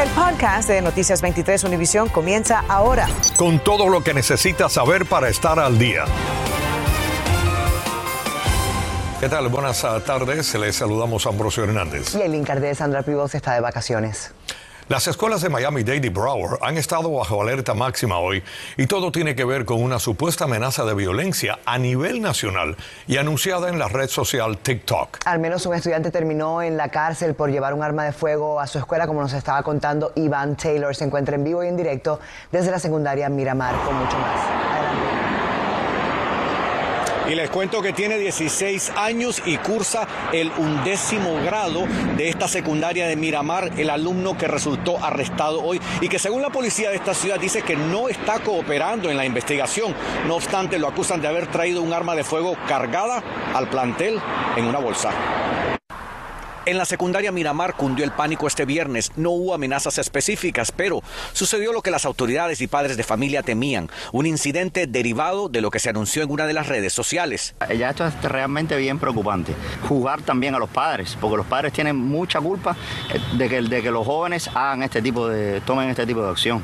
El podcast de Noticias 23 Univisión comienza ahora. Con todo lo que necesitas saber para estar al día. ¿Qué tal? Buenas tardes. Les saludamos a Ambrosio Hernández. Y el de Sandra Pibos está de vacaciones. Las escuelas de Miami-Dade y Broward han estado bajo alerta máxima hoy y todo tiene que ver con una supuesta amenaza de violencia a nivel nacional y anunciada en la red social TikTok. Al menos un estudiante terminó en la cárcel por llevar un arma de fuego a su escuela, como nos estaba contando Iván Taylor. Se encuentra en vivo y en directo desde la secundaria Miramar con mucho más. Adelante. Y les cuento que tiene 16 años y cursa el undécimo grado de esta secundaria de Miramar, el alumno que resultó arrestado hoy y que según la policía de esta ciudad dice que no está cooperando en la investigación. No obstante, lo acusan de haber traído un arma de fuego cargada al plantel en una bolsa. En la secundaria Miramar cundió el pánico este viernes. No hubo amenazas específicas, pero sucedió lo que las autoridades y padres de familia temían, un incidente derivado de lo que se anunció en una de las redes sociales. Ya esto es realmente bien preocupante. Jugar también a los padres, porque los padres tienen mucha culpa de que, de que los jóvenes hagan este tipo de, tomen este tipo de acción.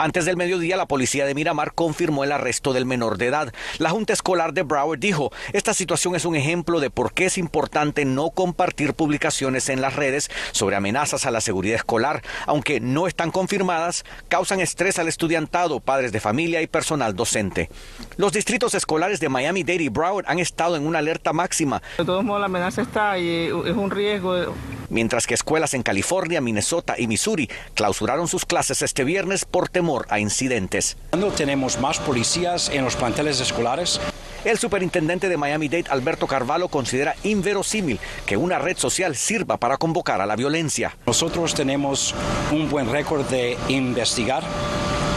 Antes del mediodía, la policía de Miramar confirmó el arresto del menor de edad. La Junta Escolar de Broward dijo, esta situación es un ejemplo de por qué es importante no compartir publicaciones en las redes sobre amenazas a la seguridad escolar, aunque no están confirmadas, causan estrés al estudiantado, padres de familia y personal docente. Los distritos escolares de Miami-Dade y Broward han estado en una alerta máxima. De todos modos, la amenaza está y es un riesgo mientras que escuelas en California, Minnesota y Missouri clausuraron sus clases este viernes por temor a incidentes. Cuando tenemos más policías en los planteles escolares, el superintendente de Miami-Dade, Alberto Carvalho, considera inverosímil que una red social sirva para convocar a la violencia. Nosotros tenemos un buen récord de investigar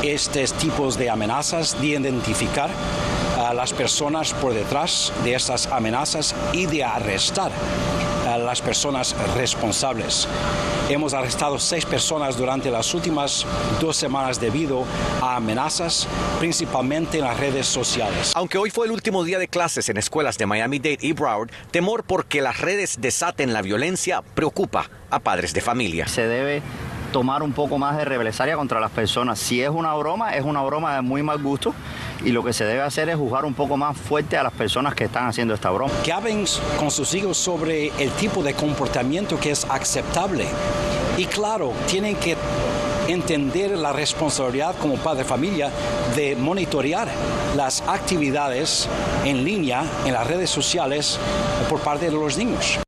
estos tipos de amenazas, de identificar a las personas por detrás de estas amenazas y de arrestar a las personas responsables. Hemos arrestado seis personas durante las últimas dos semanas debido a amenazas, principalmente en las redes sociales. Aunque hoy fue el último día de clases en escuelas de Miami-Dade y Broward, temor porque las redes desaten la violencia preocupa a padres de familia. Se debe tomar un poco más de represalia contra las personas. Si es una broma, es una broma de muy mal gusto y lo que se debe hacer es juzgar un poco más fuerte a las personas que están haciendo esta broma. Que hablen con sus hijos sobre el tipo de comportamiento que es aceptable. Y claro, tienen que entender la responsabilidad como padre de familia de monitorear las actividades en línea en las redes sociales por parte de los niños.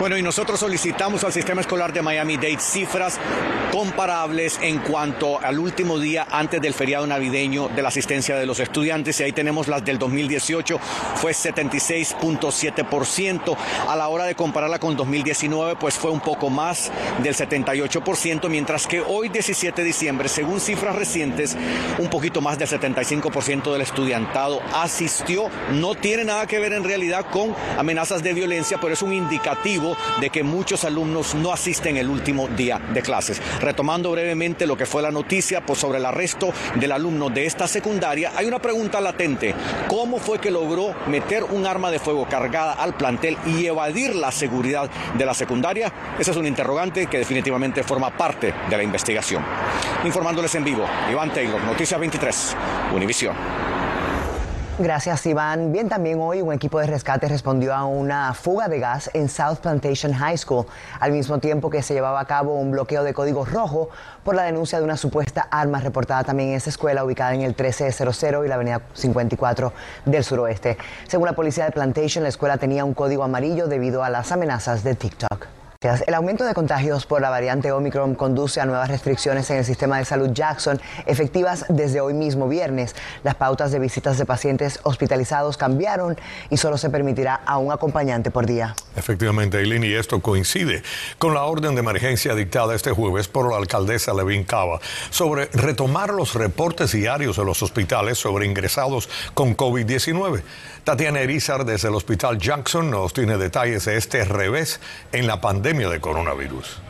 Bueno, y nosotros solicitamos al sistema escolar de Miami-Dade cifras comparables en cuanto al último día antes del feriado navideño de la asistencia de los estudiantes. Y ahí tenemos las del 2018, fue 76.7%. A la hora de compararla con 2019, pues fue un poco más del 78%, mientras que hoy, 17 de diciembre, según cifras recientes, un poquito más del 75% del estudiantado asistió. No tiene nada que ver en realidad con amenazas de violencia, pero es un indicativo de que muchos alumnos no asisten el último día de clases. Retomando brevemente lo que fue la noticia pues, sobre el arresto del alumno de esta secundaria, hay una pregunta latente. ¿Cómo fue que logró meter un arma de fuego cargada al plantel y evadir la seguridad de la secundaria? Ese es un interrogante que definitivamente forma parte de la investigación. Informándoles en vivo, Iván Taylor, Noticias 23, Univisión. Gracias, Iván. Bien, también hoy un equipo de rescate respondió a una fuga de gas en South Plantation High School, al mismo tiempo que se llevaba a cabo un bloqueo de código rojo por la denuncia de una supuesta arma reportada también en esa escuela ubicada en el 1300 y la avenida 54 del suroeste. Según la policía de Plantation, la escuela tenía un código amarillo debido a las amenazas de TikTok. El aumento de contagios por la variante Omicron conduce a nuevas restricciones en el sistema de salud Jackson, efectivas desde hoy mismo viernes. Las pautas de visitas de pacientes hospitalizados cambiaron y solo se permitirá a un acompañante por día. Efectivamente, Eileen, y esto coincide con la orden de emergencia dictada este jueves por la alcaldesa Levin Cava sobre retomar los reportes diarios de los hospitales sobre ingresados con COVID-19. Tatiana Erizar desde el Hospital Jackson nos tiene detalles de este revés en la pandemia de coronavirus.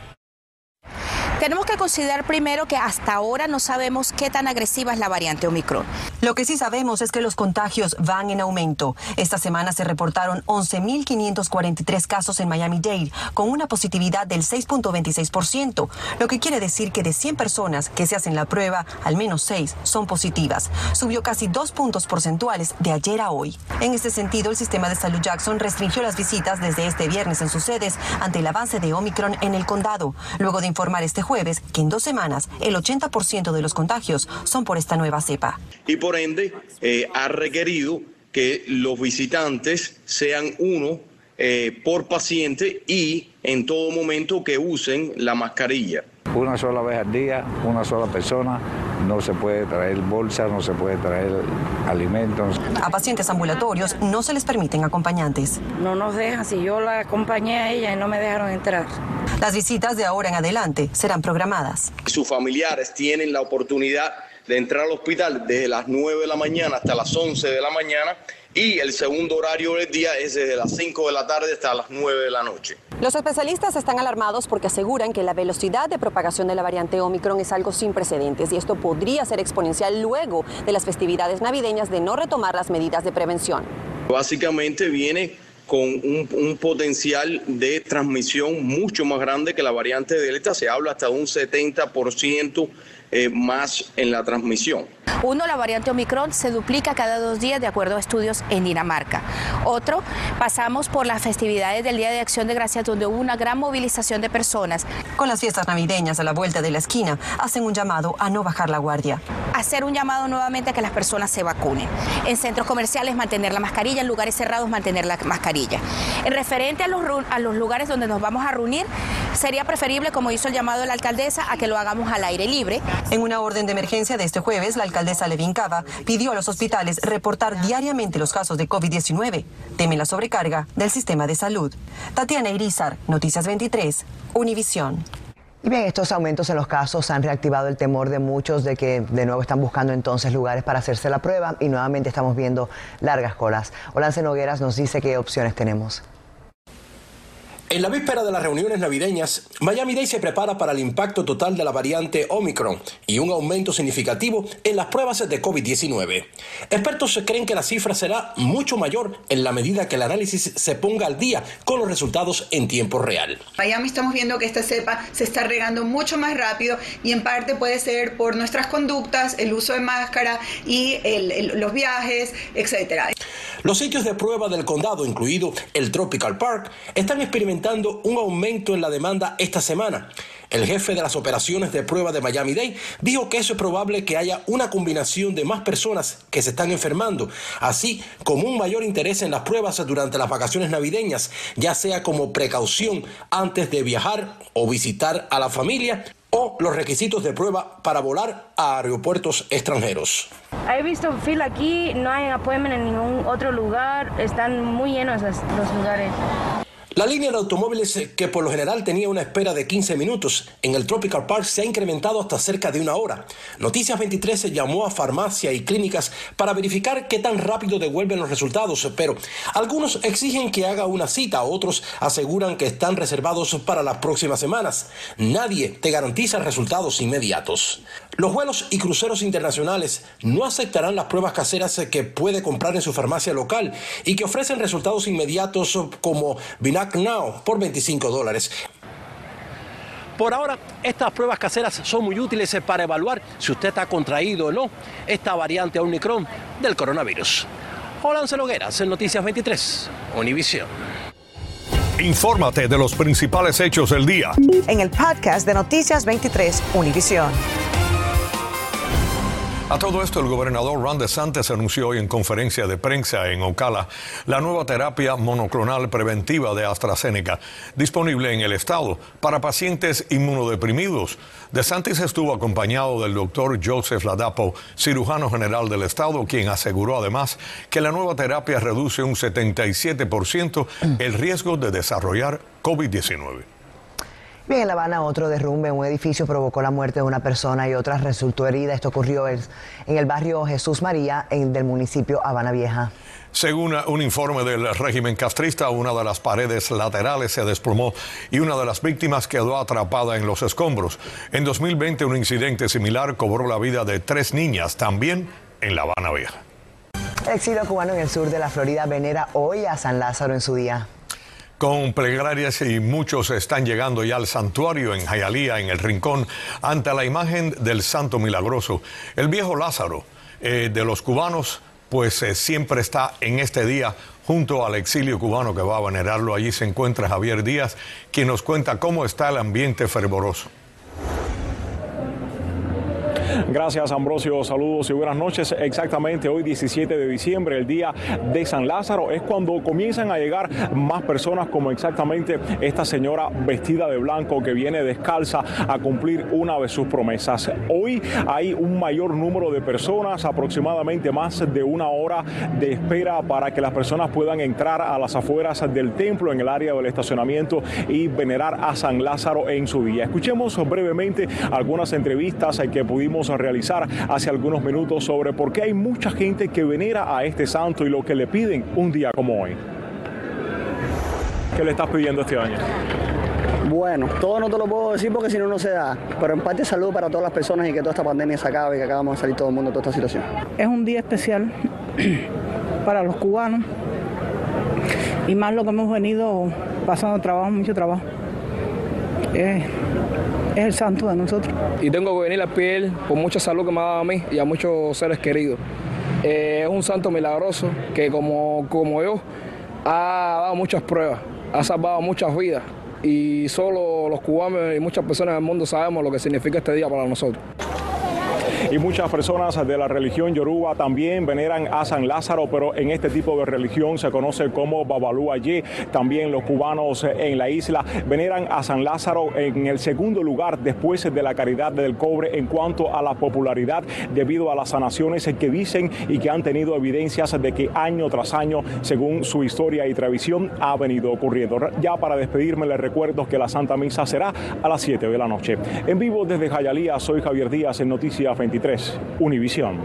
Tenemos que considerar primero que hasta ahora no sabemos qué tan agresiva es la variante Omicron. Lo que sí sabemos es que los contagios van en aumento. Esta semana se reportaron 11.543 casos en Miami-Dade, con una positividad del 6.26%, lo que quiere decir que de 100 personas que se hacen la prueba, al menos 6 son positivas. Subió casi dos puntos porcentuales de ayer a hoy. En este sentido, el sistema de salud Jackson restringió las visitas desde este viernes en sus sedes ante el avance de Omicron en el condado, luego de informar este que en dos semanas el 80% de los contagios son por esta nueva cepa. Y por ende eh, ha requerido que los visitantes sean uno eh, por paciente y en todo momento que usen la mascarilla. Una sola vez al día, una sola persona, no se puede traer bolsas, no se puede traer alimentos. A pacientes ambulatorios no se les permiten acompañantes. No nos dejan, si yo la acompañé a ella y no me dejaron entrar. Las visitas de ahora en adelante serán programadas. Sus familiares tienen la oportunidad de entrar al hospital desde las 9 de la mañana hasta las 11 de la mañana y el segundo horario del día es desde las 5 de la tarde hasta las 9 de la noche. Los especialistas están alarmados porque aseguran que la velocidad de propagación de la variante Omicron es algo sin precedentes y esto podría ser exponencial luego de las festividades navideñas de no retomar las medidas de prevención. Básicamente viene con un, potencial de transmisión mucho más grande que la variante Delta. Se habla hasta un 70% eh, más en la transmisión. Uno, la variante Omicron se duplica cada dos días de acuerdo a estudios en Dinamarca. Otro, pasamos por las festividades del Día de Acción de Gracias donde hubo una gran movilización de personas. Con las fiestas navideñas a la vuelta de la esquina, hacen un llamado a no bajar la guardia. Hacer un llamado nuevamente a que las personas se vacunen. En centros comerciales mantener la mascarilla, en lugares cerrados mantener la mascarilla. En referente a los, a los lugares donde nos vamos a reunir, sería preferible, como hizo el llamado la alcaldesa, a que lo hagamos al aire libre. En una orden de emergencia de este jueves, la alcaldesa Levin Cava pidió a los hospitales reportar diariamente los casos de COVID-19. Teme la sobrecarga del sistema de salud. Tatiana Irizar, Noticias 23, Univisión. Y bien, estos aumentos en los casos han reactivado el temor de muchos de que de nuevo están buscando entonces lugares para hacerse la prueba y nuevamente estamos viendo largas colas. Olance Nogueras nos dice qué opciones tenemos. En la víspera de las reuniones navideñas, Miami-Dade se prepara para el impacto total de la variante Omicron y un aumento significativo en las pruebas de COVID-19. Expertos creen que la cifra será mucho mayor en la medida que el análisis se ponga al día con los resultados en tiempo real. Miami estamos viendo que esta cepa se está regando mucho más rápido y en parte puede ser por nuestras conductas, el uso de máscara y el, los viajes, etcétera. Los sitios de prueba del condado, incluido el Tropical Park, están experimentando un aumento en la demanda esta semana. El jefe de las operaciones de prueba de Miami-Dade dijo que eso es probable que haya una combinación de más personas que se están enfermando, así como un mayor interés en las pruebas durante las vacaciones navideñas, ya sea como precaución antes de viajar o visitar a la familia los requisitos de prueba para volar a aeropuertos extranjeros. He visto fila aquí, no hay appointment en ningún otro lugar, están muy llenos los, los lugares. La línea de automóviles que por lo general tenía una espera de 15 minutos en el Tropical Park se ha incrementado hasta cerca de una hora. Noticias 23 se llamó a farmacia y clínicas para verificar qué tan rápido devuelven los resultados, pero algunos exigen que haga una cita, otros aseguran que están reservados para las próximas semanas. Nadie te garantiza resultados inmediatos. Los vuelos y cruceros internacionales no aceptarán las pruebas caseras que puede comprar en su farmacia local y que ofrecen resultados inmediatos como Now por 25 dólares. Por ahora, estas pruebas caseras son muy útiles para evaluar si usted ha contraído o no esta variante Omicron del coronavirus. Hola, Logueras, en Noticias 23, Univisión. Infórmate de los principales hechos del día. En el podcast de Noticias 23, Univisión. A todo esto, el gobernador Ron DeSantis anunció hoy en conferencia de prensa en Ocala la nueva terapia monoclonal preventiva de AstraZeneca, disponible en el estado para pacientes inmunodeprimidos. DeSantis estuvo acompañado del doctor Joseph Ladapo, cirujano general del estado, quien aseguró además que la nueva terapia reduce un 77% el riesgo de desarrollar COVID-19. Bien, en La Habana otro derrumbe en un edificio provocó la muerte de una persona y otra resultó herida. Esto ocurrió en el barrio Jesús María en, del municipio Habana Vieja. Según un informe del régimen castrista, una de las paredes laterales se desplomó y una de las víctimas quedó atrapada en los escombros. En 2020 un incidente similar cobró la vida de tres niñas, también en La Habana Vieja. El exilio cubano en el sur de la Florida venera hoy a San Lázaro en su día con plegarias y muchos están llegando ya al santuario en Jayalía, en el Rincón, ante la imagen del Santo Milagroso. El viejo Lázaro eh, de los cubanos, pues eh, siempre está en este día junto al exilio cubano que va a venerarlo. Allí se encuentra Javier Díaz, quien nos cuenta cómo está el ambiente fervoroso. Gracias, Ambrosio. Saludos y buenas noches. Exactamente hoy, 17 de diciembre, el día de San Lázaro, es cuando comienzan a llegar más personas, como exactamente esta señora vestida de blanco que viene descalza a cumplir una de sus promesas. Hoy hay un mayor número de personas, aproximadamente más de una hora de espera para que las personas puedan entrar a las afueras del templo en el área del estacionamiento y venerar a San Lázaro en su día. Escuchemos brevemente algunas entrevistas que pudimos realizar hace algunos minutos sobre por qué hay mucha gente que venera a este santo y lo que le piden un día como hoy. ¿Qué le estás pidiendo este año? Bueno, todo no te lo puedo decir porque si no, no se da. Pero en parte salud para todas las personas y que toda esta pandemia se acabe y que acabamos de salir todo el mundo de toda esta situación. Es un día especial para los cubanos y más lo que hemos venido pasando trabajo, mucho trabajo es el santo de nosotros. Y tengo que venir a piel por mucha salud que me ha dado a mí y a muchos seres queridos. Eh, es un santo milagroso que como, como yo ha dado muchas pruebas, ha salvado muchas vidas y solo los cubanos y muchas personas del mundo sabemos lo que significa este día para nosotros y muchas personas de la religión yoruba también veneran a San Lázaro, pero en este tipo de religión se conoce como Babalú allí. También los cubanos en la isla veneran a San Lázaro en el segundo lugar después de la caridad del cobre en cuanto a la popularidad debido a las sanaciones que dicen y que han tenido evidencias de que año tras año, según su historia y tradición, ha venido ocurriendo. Ya para despedirme les recuerdo que la Santa Misa será a las 7 de la noche. En vivo desde Jayalía, soy Javier Díaz en Noticias 23, Univisión.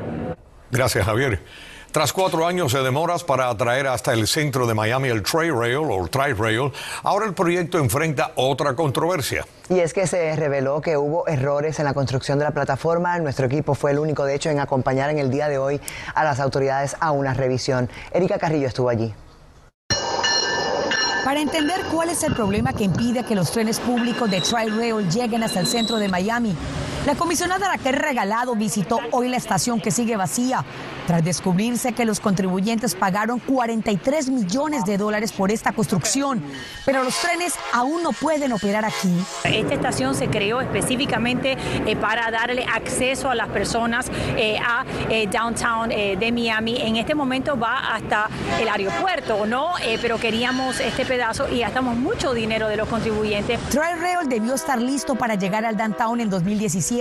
Gracias, Javier. Tras cuatro años de demoras para atraer hasta el centro de Miami el Trail Rail o Tri Rail, ahora el proyecto enfrenta otra controversia. Y es que se reveló que hubo errores en la construcción de la plataforma. Nuestro equipo fue el único, de hecho, en acompañar en el día de hoy a las autoridades a una revisión. Erika Carrillo estuvo allí. Para entender cuál es el problema que impide que los trenes públicos de Tri Rail lleguen hasta el centro de Miami, la comisionada Raquel Regalado visitó hoy la estación que sigue vacía tras descubrirse que los contribuyentes pagaron 43 millones de dólares por esta construcción, pero los trenes aún no pueden operar aquí. Esta estación se creó específicamente eh, para darle acceso a las personas eh, a eh, downtown de Miami. En este momento va hasta el aeropuerto, ¿no? pero queríamos este pedazo y gastamos mucho dinero de los contribuyentes. Trail Rail debió estar listo para llegar al downtown en 2017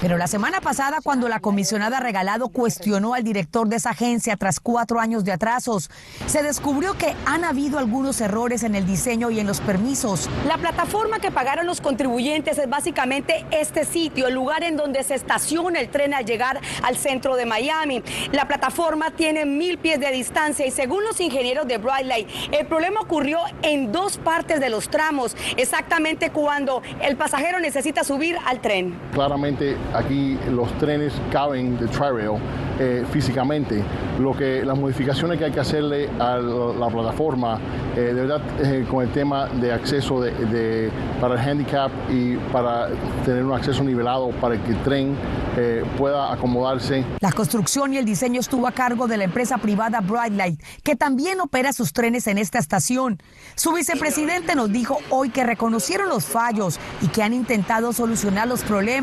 pero la semana pasada, cuando la comisionada Regalado cuestionó al director de esa agencia tras cuatro años de atrasos, se descubrió que han habido algunos errores en el diseño y en los permisos. La plataforma que pagaron los contribuyentes es básicamente este sitio, el lugar en donde se estaciona el tren al llegar al centro de Miami. La plataforma tiene mil pies de distancia y según los ingenieros de Bright Light, el problema ocurrió en dos partes de los tramos, exactamente cuando el pasajero necesita subir al tren. Claramente aquí los trenes caben de Tri-Rail eh, físicamente. Lo que, las modificaciones que hay que hacerle a la plataforma, eh, de verdad, eh, con el tema de acceso de, para el handicap y para tener un acceso nivelado para que el tren pueda acomodarse. La construcción y el diseño estuvo a cargo de la empresa privada Brightlight, que también opera sus trenes en esta estación. Su vicepresidente nos dijo hoy que reconocieron los fallos y que han intentado solucionar los problemas,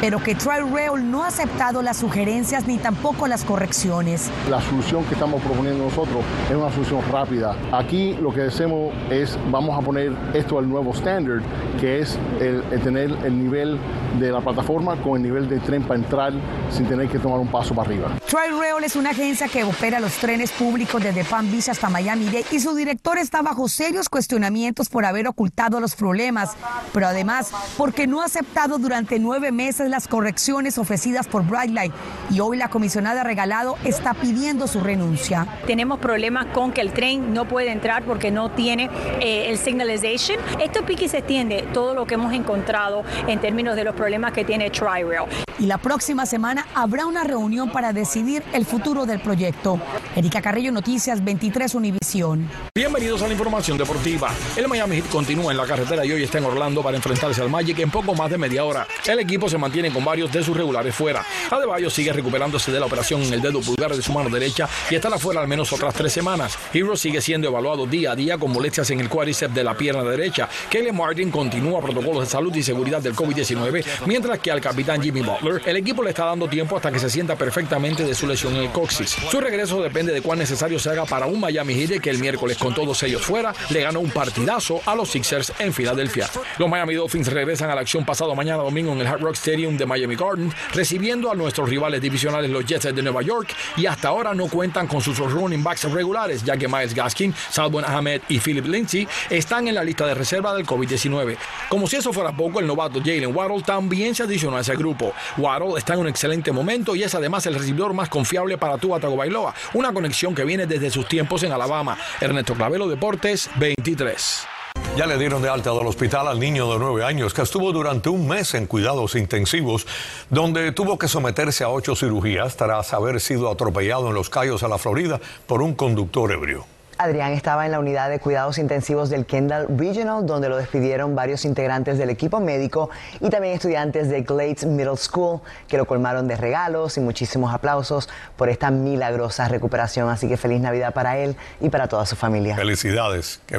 pero que Tri Rail no ha aceptado las sugerencias ni tampoco las correcciones. La solución que estamos proponiendo nosotros es una solución rápida. Aquí lo que hacemos es, vamos a poner esto al nuevo estándar, que es el, tener el nivel de la plataforma con el nivel de tren para entrar sin tener que tomar un paso para arriba. Tri-Rail es una agencia que opera los trenes públicos desde Palm Beach hasta Miami-Dade y su director está bajo serios cuestionamientos por haber ocultado los problemas, pero además porque no ha aceptado durante nueve meses las correcciones ofrecidas por Brightline y hoy la comisionada Regalado está pidiendo su renuncia. Tenemos problemas con que el tren no puede entrar porque no tiene eh, el signalization. Esto pique se extiende todo lo que hemos encontrado en términos de los problemas que tiene Tri-Rail. Y la próxima semana habrá una reunión para decidir el futuro del proyecto. Erika Carrillo, Noticias 23 Univisión. Bienvenidos a la información deportiva. El Miami Heat continúa en la carretera y hoy está en Orlando para enfrentarse al Magic en poco más de media hora. El equipo se mantiene con varios de sus regulares fuera. Adebayo sigue recuperándose de la operación en el dedo pulgar de su mano derecha y estará fuera al menos otras tres semanas. Hero sigue siendo evaluado día a día con molestias en el cuádriceps de la pierna derecha. Kelly Martin continúa protocolos de salud y seguridad del COVID-19, mientras que al capitán Jimmy Butler el equipo le está dando tiempo hasta que se sienta perfectamente su lesión en el coxis. Su regreso depende de cuán necesario se haga para un Miami Heat que el miércoles con todos ellos fuera le ganó un partidazo a los Sixers en Filadelfia. Los Miami Dolphins regresan a la acción pasado mañana domingo en el Hard Rock Stadium de Miami Garden, recibiendo a nuestros rivales divisionales los Jets de Nueva York y hasta ahora no cuentan con sus running backs regulares, ya que Miles Gaskin, Salvon Ahmed y Philip Lindsay están en la lista de reserva del COVID-19. Como si eso fuera poco, el novato Jalen Waddle también se adicionó a ese grupo. Waddle está en un excelente momento y es además el recibidor más confiable para Tua Tagovailoa, una conexión que viene desde sus tiempos en Alabama. Ernesto Clavelo Deportes 23. Ya le dieron de alta del hospital al niño de nueve años que estuvo durante un mes en cuidados intensivos, donde tuvo que someterse a ocho cirugías tras haber sido atropellado en Los Cayos, a la Florida, por un conductor ebrio. Adrián estaba en la unidad de cuidados intensivos del Kendall Regional, donde lo despidieron varios integrantes del equipo médico y también estudiantes de Glades Middle School, que lo colmaron de regalos y muchísimos aplausos por esta milagrosa recuperación. Así que feliz Navidad para él y para toda su familia. Felicidades, qué.